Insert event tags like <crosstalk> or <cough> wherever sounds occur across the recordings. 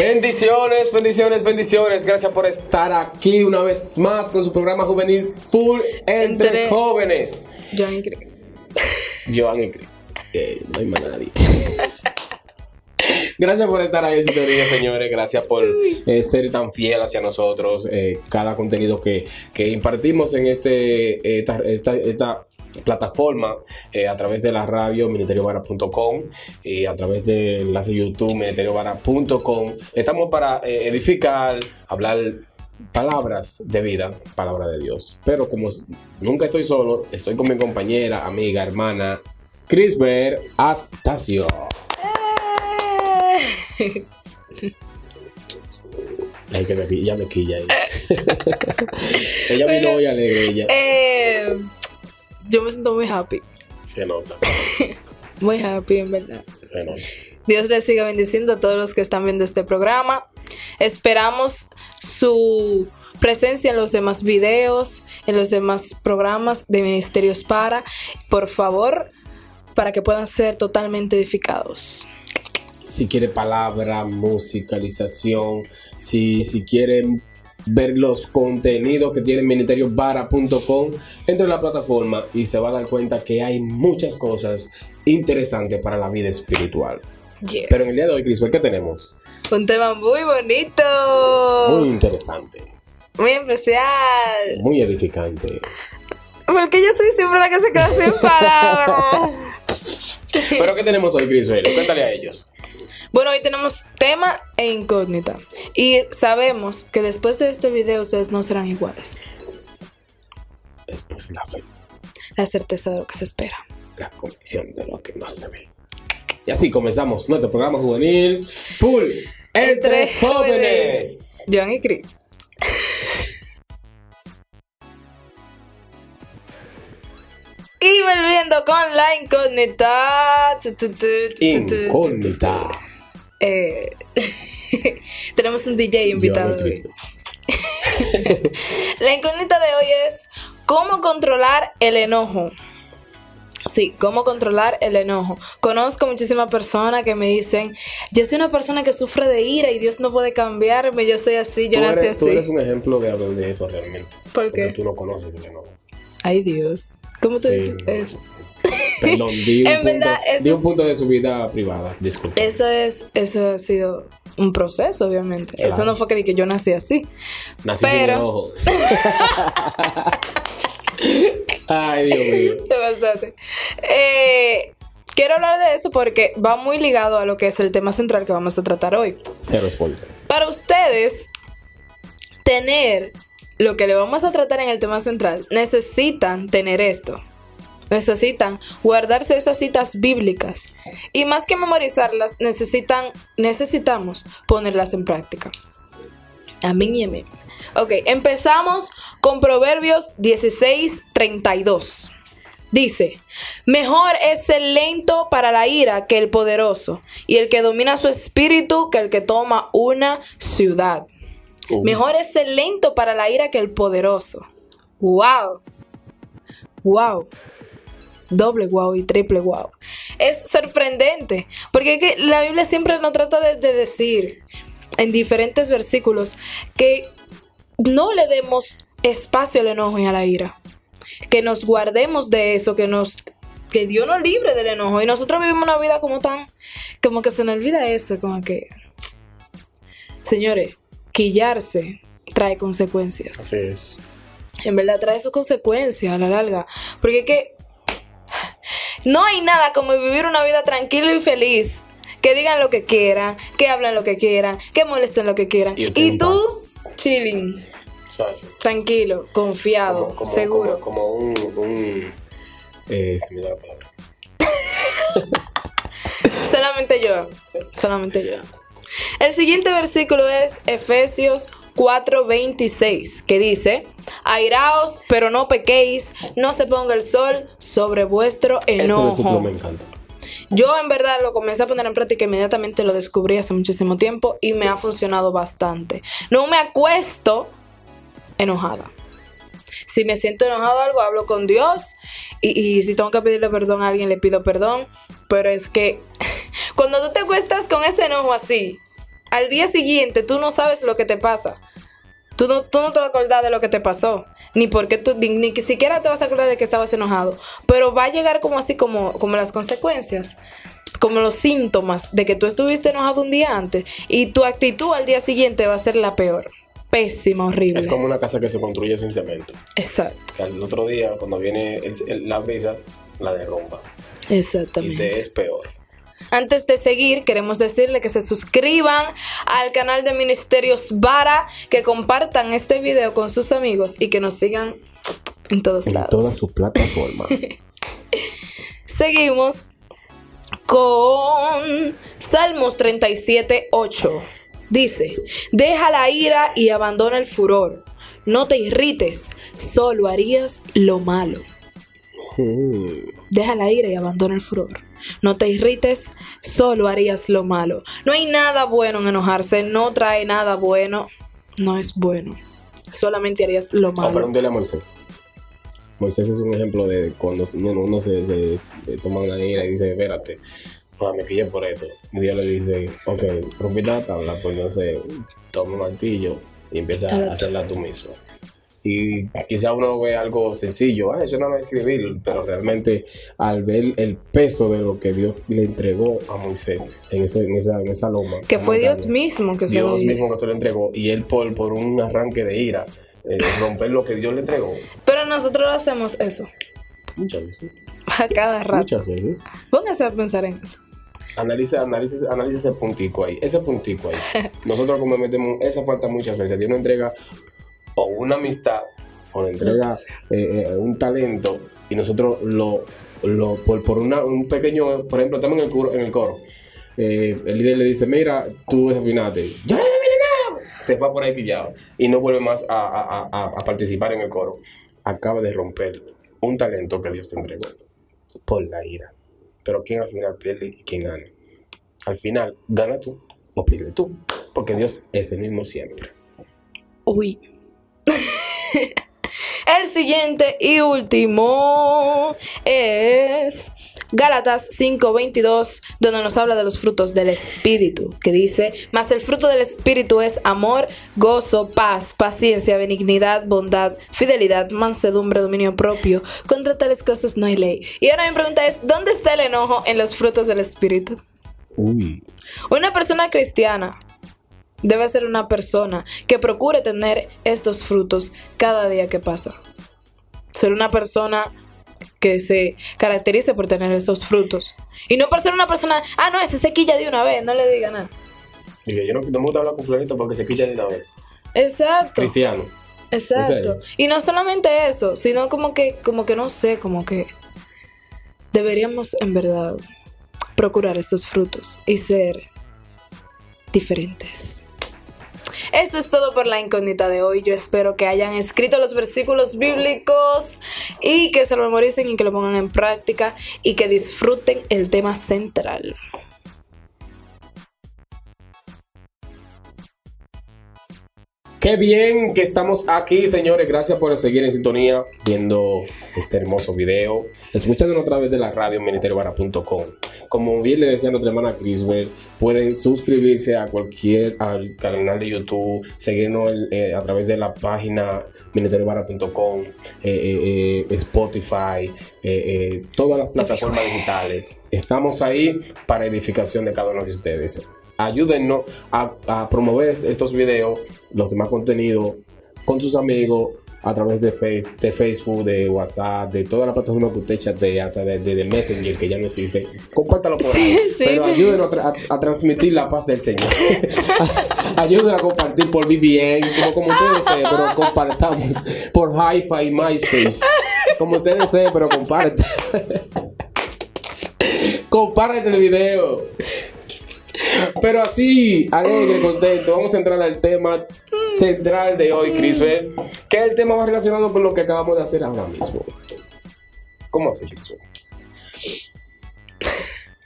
Bendiciones, bendiciones, bendiciones. Gracias por estar aquí una vez más con su programa juvenil Full Entre, Entre- Jóvenes. Joan y Cris. <laughs> Eh, no hay más nadie. <laughs> Gracias por estar ahí sintonía, señores. Gracias por eh, ser tan fiel hacia nosotros. Eh, cada contenido que, que impartimos en este, esta, esta, esta plataforma eh, a través de la radio ministeriovara.com y a través del enlace YouTube ministeriovara.com. Estamos para eh, edificar, hablar palabras de vida, palabra de Dios. Pero como nunca estoy solo, estoy con mi compañera, amiga, hermana, Crisber Astacio. Ay, que me, ya me quilla ahí. <laughs> ella vino hoy alegre, ella. Eh, yo me siento muy happy. Se nota, <laughs> Muy happy, en verdad. se nota. Dios les siga bendiciendo a todos los que están viendo este programa. Esperamos su presencia en los demás videos, en los demás programas de Ministerios para. Por favor, para que puedan ser totalmente edificados. Si quiere palabra, musicalización, si, si quieren ver los contenidos que tiene ministeriovara.com, entre en la plataforma y se va a dar cuenta que hay muchas cosas interesantes para la vida espiritual. Yes. Pero en el día de hoy, Crisbel, ¿qué tenemos? Un tema muy bonito, Muy muy, interesante, especial. muy edificante. Porque yo soy siempre la que se queda sin palabras. <laughs> Pero ¿qué tenemos hoy, Crisbel? Cuéntale a ellos. Bueno, hoy tenemos tema e incógnita. Y sabemos que después de este video ustedes no serán iguales. Es pues la fe, La certeza de lo que se espera. la convicción de lo que no se ve. Y así comenzamos nuestro programa juvenil Full Entre, Jóvenes. Joan y Cris. Y volviendo con la incógnita. Incógnita. Eh, <laughs> tenemos un DJ invitado. Hoy. <laughs> La incógnita de hoy es cómo controlar el enojo. Sí, cómo controlar el enojo. Conozco muchísimas personas que me dicen, yo soy una persona que sufre de ira y Dios no puede cambiarme, yo soy así, yo nací eres, tú eres así. un ejemplo de, de eso realmente. ¿Por qué? Porque tú no conoces el enojo. Ay Dios, ¿cómo tú Sí, dices no. eso? <laughs> Perdón, di un, En punto, verdad, eso di un punto de su vida privada. Disculpa. Eso es, eso ha sido un proceso, obviamente. Claro. Eso no fue que, que yo nací así. Nací sin enojo. <laughs> Ay, Dios mío. Eh, quiero hablar de eso porque va muy ligado a lo que es el tema central que vamos a tratar hoy. Cero spoiler. Para ustedes, tener lo que le vamos a tratar en el tema central, necesitan tener esto. Necesitan guardarse esas citas bíblicas. Y más que memorizarlas, necesitan, necesitamos ponerlas en práctica. Amén y amén. Ok, empezamos con Proverbios 16, 32. Dice, mejor es el lento para la ira que el poderoso, y el que domina su espíritu que el que toma una ciudad. Mejor es el lento para la ira que el poderoso. ¡Wow! ¡Wow! Doble wow y triple wow. Es sorprendente, porque es que la Biblia siempre nos trata de, de decir en diferentes versículos que no le demos espacio al enojo y a la ira. Que nos guardemos de eso, que nos que Dios nos libre del enojo. Y nosotros vivimos una vida como tan, como que se nos olvida eso, como que, señores, quillarse trae consecuencias. Así es. En verdad trae sus consecuencias a la larga. Porque es que no hay nada como vivir una vida tranquila y feliz. Que digan lo que quieran, que hablen lo que quieran, que molesten lo que quieran. Y tú, paz. chilling, tranquilo, confiado, Como, como, seguro. Como, como un. un eh, se me da la palabra. <laughs> Solamente yo. Solamente yo. El siguiente versículo es Efesios 4:26, que dice, airaos, pero no pequéis, no se ponga el sol sobre vuestro enojo. me encanta. Yo en verdad lo comencé a poner en práctica inmediatamente lo descubrí hace muchísimo tiempo y me ha funcionado bastante. No me acuesto enojada. Si me siento enojado algo, hablo con Dios y, y si tengo que pedirle perdón a alguien, le pido perdón. Pero es que <laughs> cuando tú te acuestas con ese enojo así, al día siguiente tú no sabes lo que te pasa. Tú no, tú no te vas a acordar de lo que te pasó. Ni porque tú, ni, ni siquiera te vas a acordar de que estabas enojado. Pero va a llegar como así, como, como las consecuencias. Como los síntomas de que tú estuviste enojado un día antes. Y tu actitud al día siguiente va a ser la peor. Pésima, horrible. Es como una casa que se construye sin cemento. Exacto. Que al otro día, cuando viene el- el- la brisa, la derrumba. Y Exactamente. te es peor. Antes de seguir, queremos decirle que se suscriban al canal de Ministerios Vara, que compartan este video con sus amigos y que nos sigan en todos En lados. todas sus plataformas. <laughs> Seguimos con Salmos 37, 8. Dice, deja la ira y abandona el furor. No te irrites, solo harías lo malo. Mm. Deja la ira y abandona el furor. No te irrites, solo harías lo malo. No hay nada bueno en enojarse, no trae nada bueno, no es bueno. Solamente harías lo Oh, malo. pregúntale a Moisés. Moisés es un ejemplo de cuando uno, se, se- se toma una ira y dice, espérate, no, me quillé por esto. Y Dios le dice, ok, rompiste la tabla, pues entonces toma un martillo y empieza a hacerla tú mismo. Y quizá uno ve algo sencillo, ah, eso no es escribir, pero realmente al ver el peso de lo que Dios le entregó a Moisés en, ese- en, esa, en esa loma. que fue Dios mismo que se lo Dios dio. mismo que se lo entregó y él por, por un arranque de ira, eh, romper lo que Dios le entregó. Pero nosotros lo hacemos eso Muchas veces. a cada rato. Muchas veces. Póngase a pensar en eso. Analiza, analiza, analiza ese puntico ahí. Ese puntico ahí. <laughs> Nosotros como metemos esa falta muchas veces. Dios nos entrega o una amistad o nos entrega eh, eh, un talento y nosotros lo, lo por, por una, un pequeño, por ejemplo, estamos en el coro, en el coro. Eh, el líder le dice, mira, tú desafinaste. Yo no desafiné nada. Te va por ahí pillado. Y no vuelve más a, a- a- a participar en el coro. Acaba de romper un talento que Dios te entregó por la ira. Pero ¿quién al final pierde y quién gana? Al final, gana tú o pierde tú. Porque Dios es el mismo siempre. Uy. <laughs> El siguiente y último es Gálatas 5:22, donde nos habla de los frutos del Espíritu, que dice, mas el fruto del Espíritu es amor, gozo, paz, paciencia, benignidad, bondad, fidelidad, mansedumbre, dominio propio. Contra tales cosas no hay ley. Y ahora mi pregunta es, ¿dónde está el enojo en los frutos del Espíritu? Uy. Una persona cristiana debe ser una persona que procure tener estos frutos cada día que pasa. Ser una persona que se caracterice por tener estos frutos. Y no por ser una persona, ah, no, ese se quilla de una vez, no le diga nada. Dije, yo no, no me gusta hablar con Florito porque se quilla de una vez. Exacto. Cristiano. Exacto. Y no solamente eso, sino como que, como que no sé, como que deberíamos en verdad procurar estos frutos y ser diferentes. Esto es todo por la incógnita de hoy. Yo espero que hayan escrito los versículos bíblicos y que se lo memoricen y que lo pongan en práctica y que disfruten el tema central. Qué bien que estamos aquí, señores. Gracias por seguir en sintonía, viendo este hermoso video. Escuchándonos a través de la radio ministeriovara.com. Como bien le decía nuestra hermana Crisbel, pueden suscribirse a cualquier al canal de YouTube, seguirnos eh, a través de la página ministeriovara.com, eh, eh, eh, Spotify, todas las plataformas digitales. Estamos ahí para edificación de cada uno de ustedes ayúdennos a, a promover estos videos, los demás contenidos con sus amigos a través de, face, de Facebook, de WhatsApp, de todas las plataformas que usted chatea, hasta de, de, de Messenger que ya no existen. Compártalo por ahí. Sí, sí. Pero ayúdenos a, tra- a- a transmitir la paz del Señor. <laughs> ayúdenos a compartir por VPN, como, como ustedes deseen, pero compartamos por Hi-Fi y MySpace. Como ustedes deseen, pero compartan. <laughs> Compártate el video. Pero así, alegre, contento. Vamos a entrar al tema central de hoy, Crisbel. Que es el tema más relacionado con lo que acabamos de hacer ahora mismo. ¿Cómo así, Crisbel?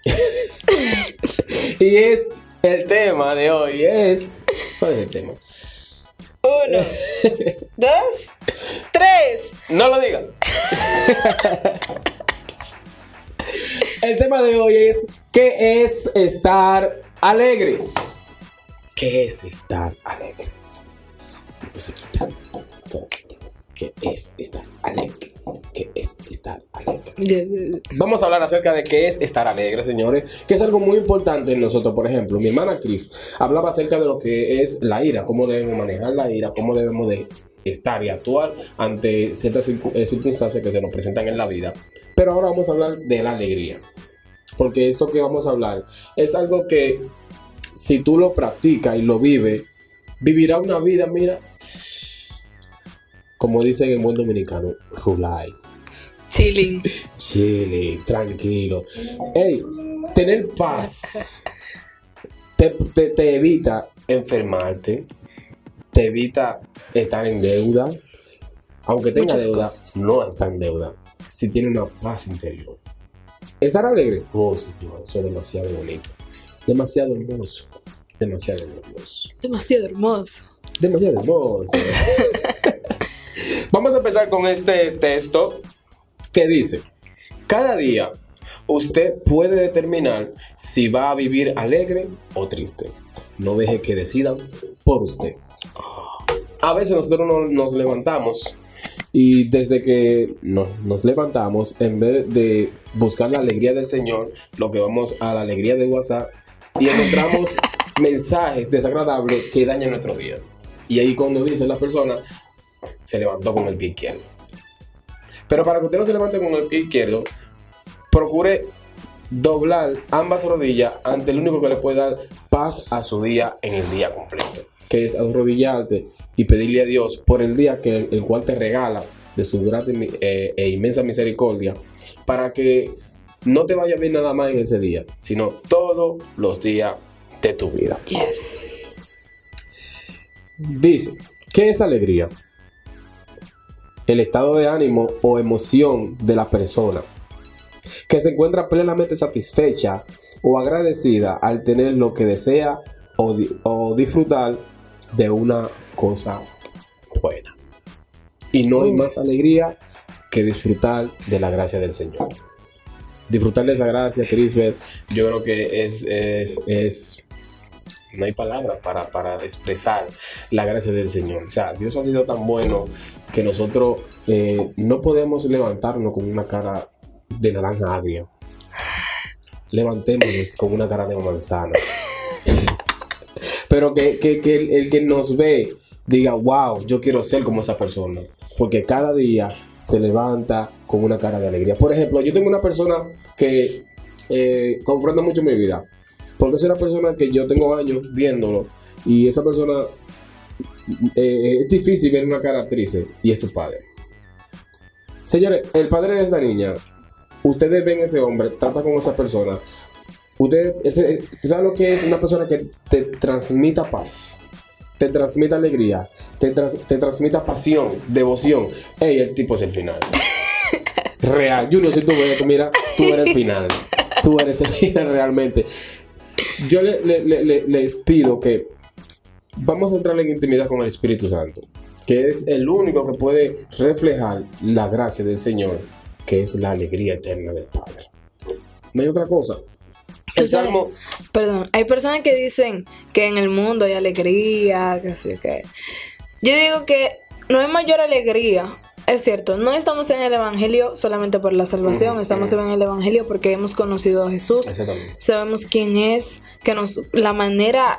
<laughs> y es el tema de hoy es. ¿Cuál es el tema? Uno, <laughs> dos, tres. No lo digan. <laughs> el tema de hoy es ¿qué es estar alegres? ¿Qué ¿Qué es estar alegre? Musiquita. ¿Qué es estar alegre? ¿Qué es estar alegre? <laughs> Vamos a hablar acerca de qué es estar alegre, señores, que es algo muy importante en nosotros. Por ejemplo, mi hermana Cris hablaba acerca de lo que es la ira, cómo debemos manejar la ira, cómo debemos de estar y actuar ante ciertas eh, circunstancias que se nos presentan en la vida. Pero ahora vamos a hablar de la alegría. Porque esto que vamos a hablar es algo que si tú lo practicas y lo vives, vivirá una vida, mira, como dicen en buen dominicano, rulay, Chilling. <laughs> chile, tranquilo. Ey, tener paz te, te- te evita enfermarte, te evita estar en deuda. Aunque tenga Muchas deuda, cosas. no está en deuda. Si tiene una paz interior. Estar alegre, oh señor, eso es demasiado bonito. Demasiado hermoso. Demasiado hermoso. Demasiado hermoso. Demasiado hermoso. <laughs> Vamos a empezar con este texto que dice, cada día usted puede determinar si va a vivir alegre o triste. No deje que decidan por usted. A veces nosotros no- nos levantamos y desde que nos, nos levantamos, en vez de buscar la alegría del Señor, lo que vamos a la alegría de WhatsApp y encontramos <laughs> mensajes desagradables que dañan nuestro día. Y ahí cuando dice la persona, se levantó con el pie izquierdo. Pero para que usted no se levante con el pie izquierdo, procure doblar ambas rodillas ante el único que le puede dar paz a su día en el día completo, que es arrodillarte y pedirle a Dios por el día que el cual te regala de su grande eh, e inmensa misericordia, para que no te vaya bien nada más en ese día, sino todos los días de tu vida. Yes. Dice, ¿qué es alegría? El estado de ánimo o emoción de la persona que se encuentra plenamente satisfecha o agradecida al tener lo que desea o, di- o disfrutar de una cosa buena. Y no hay más alegría que disfrutar de la gracia del Señor. Disfrutar de esa gracia, Crisbeth, yo creo que es, es, es no hay palabras para, para expresar la gracia del Señor. O sea, Dios ha sido tan bueno que nosotros eh, no podemos levantarnos con una cara de naranja agria. Levantémonos con una cara de manzana. Pero que, que- el que nos ve diga, wow, yo quiero ser como esa persona. Porque cada día se levanta con una cara de alegría. Por ejemplo, yo tengo una persona que eh, confronta mucho mi vida. Porque es una persona que yo tengo años viéndolo. Y esa persona eh, es difícil ver una cara triste. Y es tu padre. Señores, el padre de esta niña, ustedes ven ese hombre, trata con esa persona. Ustedes, ese, ¿saben lo que es una persona que te transmita paz? Te transmite alegría, te, trans- te transmita pasión, devoción. Ey, el tipo es el final. <laughs> Real. Junior, si tú ves mira, tú eres el final. Tú eres el final realmente. Yo le- le- le- le- les pido que vamos a entrar en intimidad con el Espíritu Santo, que es el único que puede reflejar la gracia del Señor, que es la alegría eterna del Padre. No hay otra cosa. El sabes- Salmo, Perdón, hay personas que dicen que en el mundo hay alegría, que sí, que... Yo digo que no hay mayor alegría. Es cierto, no estamos en el Evangelio solamente por la salvación, estamos en el Evangelio porque hemos conocido a Jesús, sabemos quién es, que nos, la manera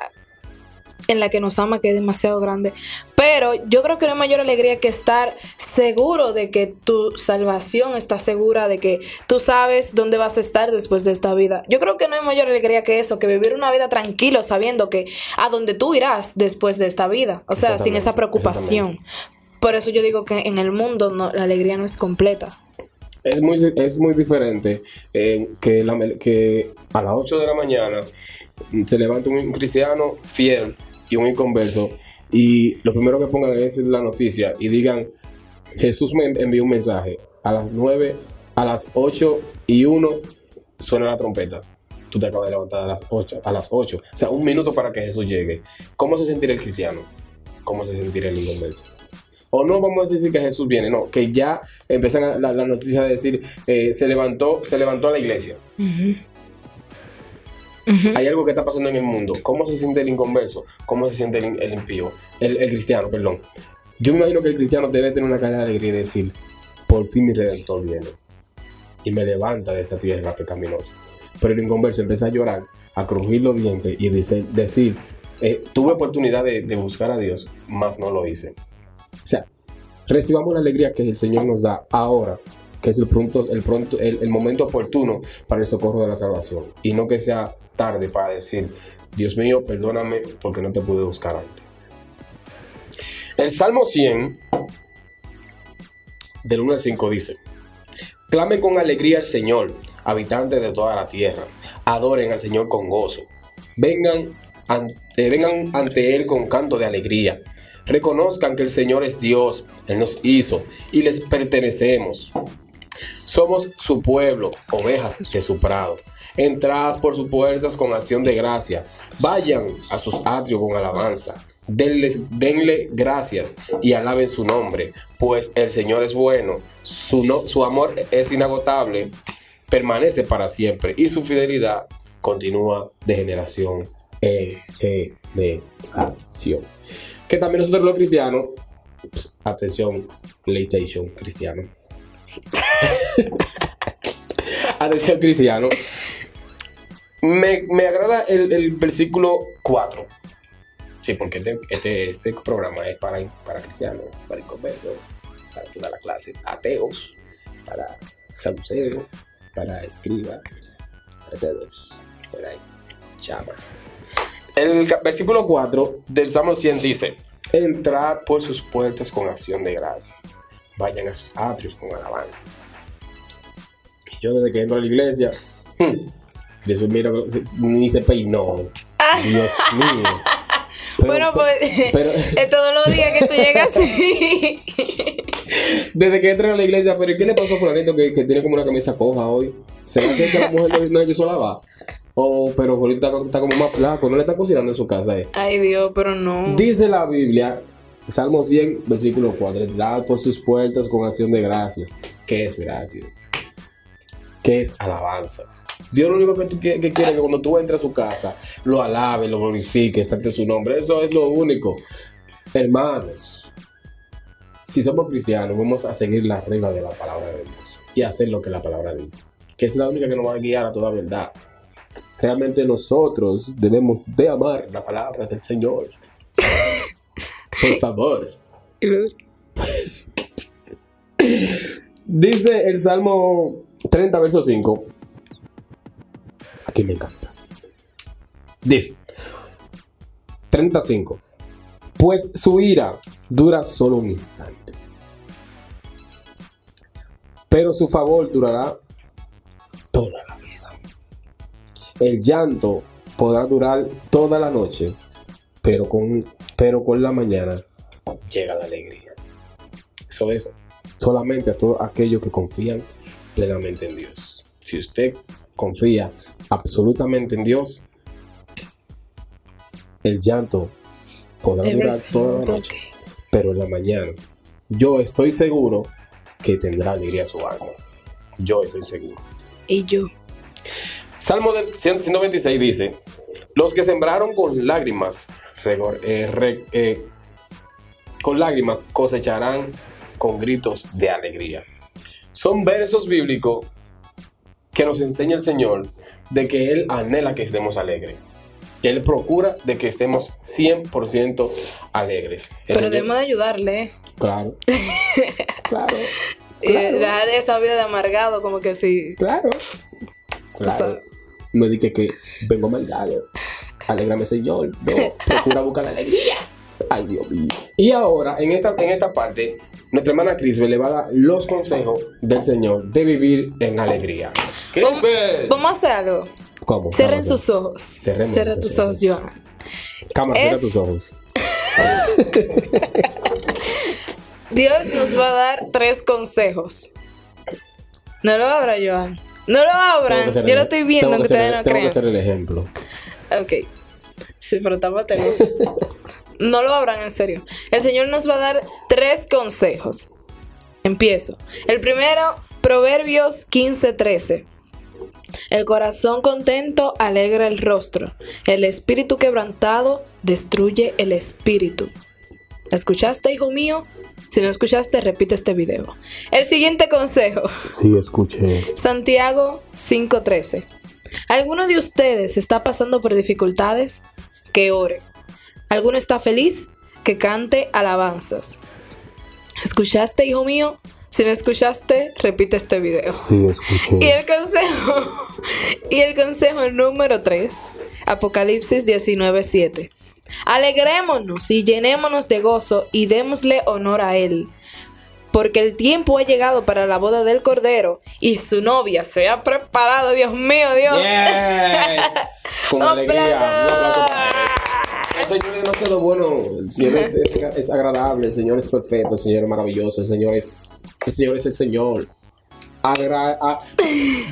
en la que nos ama que es demasiado grande. Pero yo creo que no hay mayor alegría que estar seguro de que tu salvación está segura, de que tú sabes dónde vas a estar después de esta vida. Yo creo que no hay mayor alegría que eso, que vivir una vida tranquilo sabiendo que a dónde tú irás después de esta vida. O sea, sin esa preocupación. Por eso yo digo que en el mundo no, la alegría no es completa. es muy, es muy diferente eh, que, la- que a las 8 de la mañana se levanta un cristiano fiel y un inconverso y lo primero que pongan es la noticia y digan Jesús me envió un mensaje a las 9, a las 8 y 1 suena la trompeta. Tú te acabas de levantar a las 8, a las 8. O sea, un minuto para que Jesús llegue. ¿Cómo se sentirá el cristiano? ¿Cómo se sentirá el inconverso? O no vamos a decir que Jesús viene, no, que ya empiezan a- la, la noticia de decir, eh, se levantó, se levantó la iglesia. Hay algo que está pasando en el mundo. ¿Cómo se siente el inconverso? ¿Cómo se siente el, el impío? El, el cristiano, perdón. Yo me imagino que el cristiano debe tener una cara de alegría y decir, por fin mi redentor viene y me levanta de esta tierra pecaminosa. Pero el inconverso empieza a llorar, a crujir los dientes y dice, decir, eh, tuve oportunidad de, de buscar a Dios, mas no lo hice. O sea, recibamos la alegría que el Señor nos da ahora, que es el, pronto, el, pronto, el, momento oportuno para el socorro de la salvación. Y no que sea tarde para decir, Dios mío, perdóname porque no te pude buscar antes. El Salmo 100, del 1 al 5 dice, Clamen con alegría al Señor, habitantes de toda la tierra. Adoren al Señor con gozo. Vengan ante, vengan ante Él con canto de alegría. Reconozcan que el Señor es Dios, Él nos hizo y les pertenecemos. Somos su pueblo, ovejas de su prado. Entrad por sus puertas con acción de gracia. Vayan a sus atrios con alabanza. Denle, denle gracias y alaben su nombre, pues el Señor es bueno. Su, no- su amor es inagotable, permanece para siempre y su fidelidad continúa de generación en generación. Que también nosotros los cristianos, pues, atención, PlayStation cristiano. <laughs> atención cristiano. Me, me agrada el, versículo 4. Sí, porque este, este, este programa es para, para cristianos, para inconversos, para toda la clase, ateos, para saduceos, para escriba, para todos, por ahí, chama. El versículo 4 del Salmo 100 dice, entrad por sus puertas con acción de gracias, vayan a sus atrios con alabanza. Y yo desde que entro a la iglesia, hmm, Jesús mira, ni se peinó. Dios mío. <laughs> Pero- bueno, pues pero- <laughs> es todos los días que tú llegas así. <laughs> Desde que entré a la iglesia, pero ¿y qué le pasó a Fulanito que, que tiene como una camisa coja hoy? ¿Será que es que la mujer no, le quiso lavar? Oh, pero Fulanito está, está como más flaco, no le está cocinando en su casa. Eh. Ay, Dios, pero no. Dice la Biblia, Salmo 100, versículo 4, entrad por sus puertas con acción de gracias. ¿Qué es gracia? ¿Qué es alabanza? Dios lo único que, tú, que, que quiere que cuando tú entres a su casa, lo alabes, lo glorifiques ante su nombre. Eso es lo único. Hermanos, si somos cristianos, vamos a seguir las reglas de la palabra de Dios y hacer lo que la palabra dice, que es la única que nos va a guiar a toda verdad. Realmente nosotros debemos de amar la palabra del Señor. Por favor. Dice el Salmo 30, verso 5. Aquí me encanta. Dice 35. Pues su ira dura solo un instante. Pero su favor durará toda la vida. El llanto podrá durar toda la noche, pero con, pero con la mañana llega la alegría. Eso es solamente a todos aquellos que confían plenamente en Dios. Si usted confía absolutamente en Dios, el llanto podrá durar toda la noche, pero en la mañana yo estoy seguro que tendrá alegría su alma. Yo estoy seguro. Y yo. Salmo del 126 dice, los que sembraron con lágrimas, regor- eh, re- eh, con lágrimas cosecharán con gritos de alegría. Son versos bíblicos que nos enseña el Señor de que Él anhela que estemos alegres. Que Él procura de que estemos 100% alegres. Pero Señor- debemos de ayudarle. ¿eh? Claro. <laughs> claro. Y dar esa vida de amargado, como que sí. Claro. Claro. No dije que vengo amargado. Alégrame, Señor. No, procura buscar la alegría. Ay, Dios mío. Y ahora, en esta, en esta parte, nuestra hermana Crisbe le va a dar los consejos del Señor de vivir en alegría. Crisbe. Vamos a hacer algo. ¿Cómo? Vamos a sus ojos. Cerremos Cierra tus ojos, ojos. Joan. Cámara, cierra Es- tus ojos. <laughs> Dios nos va a dar tres consejos. No lo abra, Joan. No lo abran. Yo el- lo estoy viendo, que ustedes no Tengo que hacer el ejemplo. Ok. Sí, pero <laughs> no lo abran en serio. El Señor nos va a dar tres consejos. Empiezo. El primero, Proverbios 15:13. El corazón contento alegra el rostro. El espíritu quebrantado destruye el espíritu. ¿Escuchaste, hijo mío? Si no escuchaste, repite este video. El siguiente consejo. Sí, escuché. Santiago 5:13. ¿Alguno de ustedes está pasando por dificultades? Que ore. ¿Alguno está feliz? Que cante alabanzas. ¿Escuchaste, hijo mío? Si no escuchaste, repite este video. Sí, escuché. Y el consejo, <laughs> y el consejo número 3, Apocalipsis 19:7. Alegrémonos y llenémonos de gozo y démosle honor a Él, porque el tiempo ha llegado para la boda del Cordero y su novia se ha preparado. Dios mío, Dios. Yes. Con <laughs> alegría. El Señor es demasiado bueno, el Señor es, es- es agradable, el Señor es perfecto, el Señor es maravilloso, el Señor es, el Señor es el Señor. Agra- a-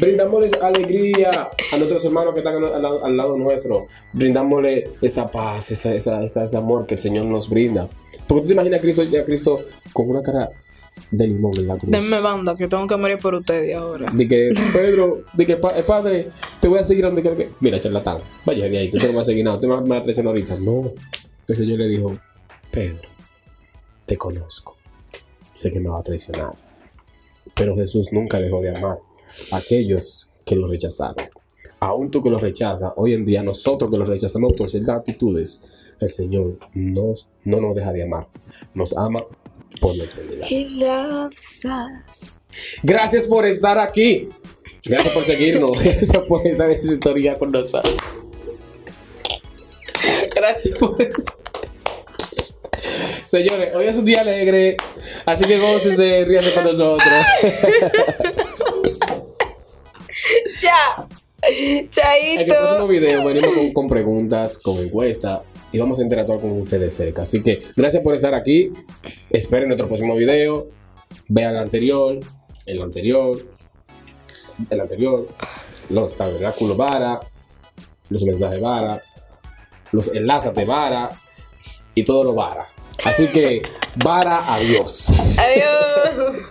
brindámosles alegría a nuestros hermanos que están al, lado nuestro. Brindámosle esa paz, esa, esa- esa- ese amor que el Señor nos brinda. Porque tú te imaginas a Cristo, a Cristo con una cara de limón en la cruz. Denme banda, que tengo que morir por ustedes ahora. De que, Pedro, de que, eh, padre, te voy a seguir donde quiera que. Mira, charlatán, vaya de ahí, tú no me vas a seguir nada, tú me vas a traicionar ahorita. No. El Señor le dijo, Pedro, te conozco. Sé que me va a traicionar. Pero Jesús nunca dejó de amar a aquellos que lo rechazaron. Aún tú que lo rechazas, hoy en día nosotros que lo rechazamos por ciertas actitudes, el Señor nos, no nos deja de amar. Nos ama por loves us. Gracias por estar aquí. Gracias por seguirnos. <laughs> Gracias por estar en sintonía con nosotros. Gracias por Señores, hoy es un día alegre, así que gócense, ríanse con nosotros. <laughs> Ya. En el próximo Chaito. video venimos con, con preguntas, con encuesta y vamos a interactuar con ustedes cerca. Así que gracias por estar aquí. Esperen nuestro próximo video. Vean el anterior, el anterior, el anterior, los tabernáculos vara, los mensajes vara, los enlaces de vara y todo lo vara. Así que, vara, adiós. Adiós.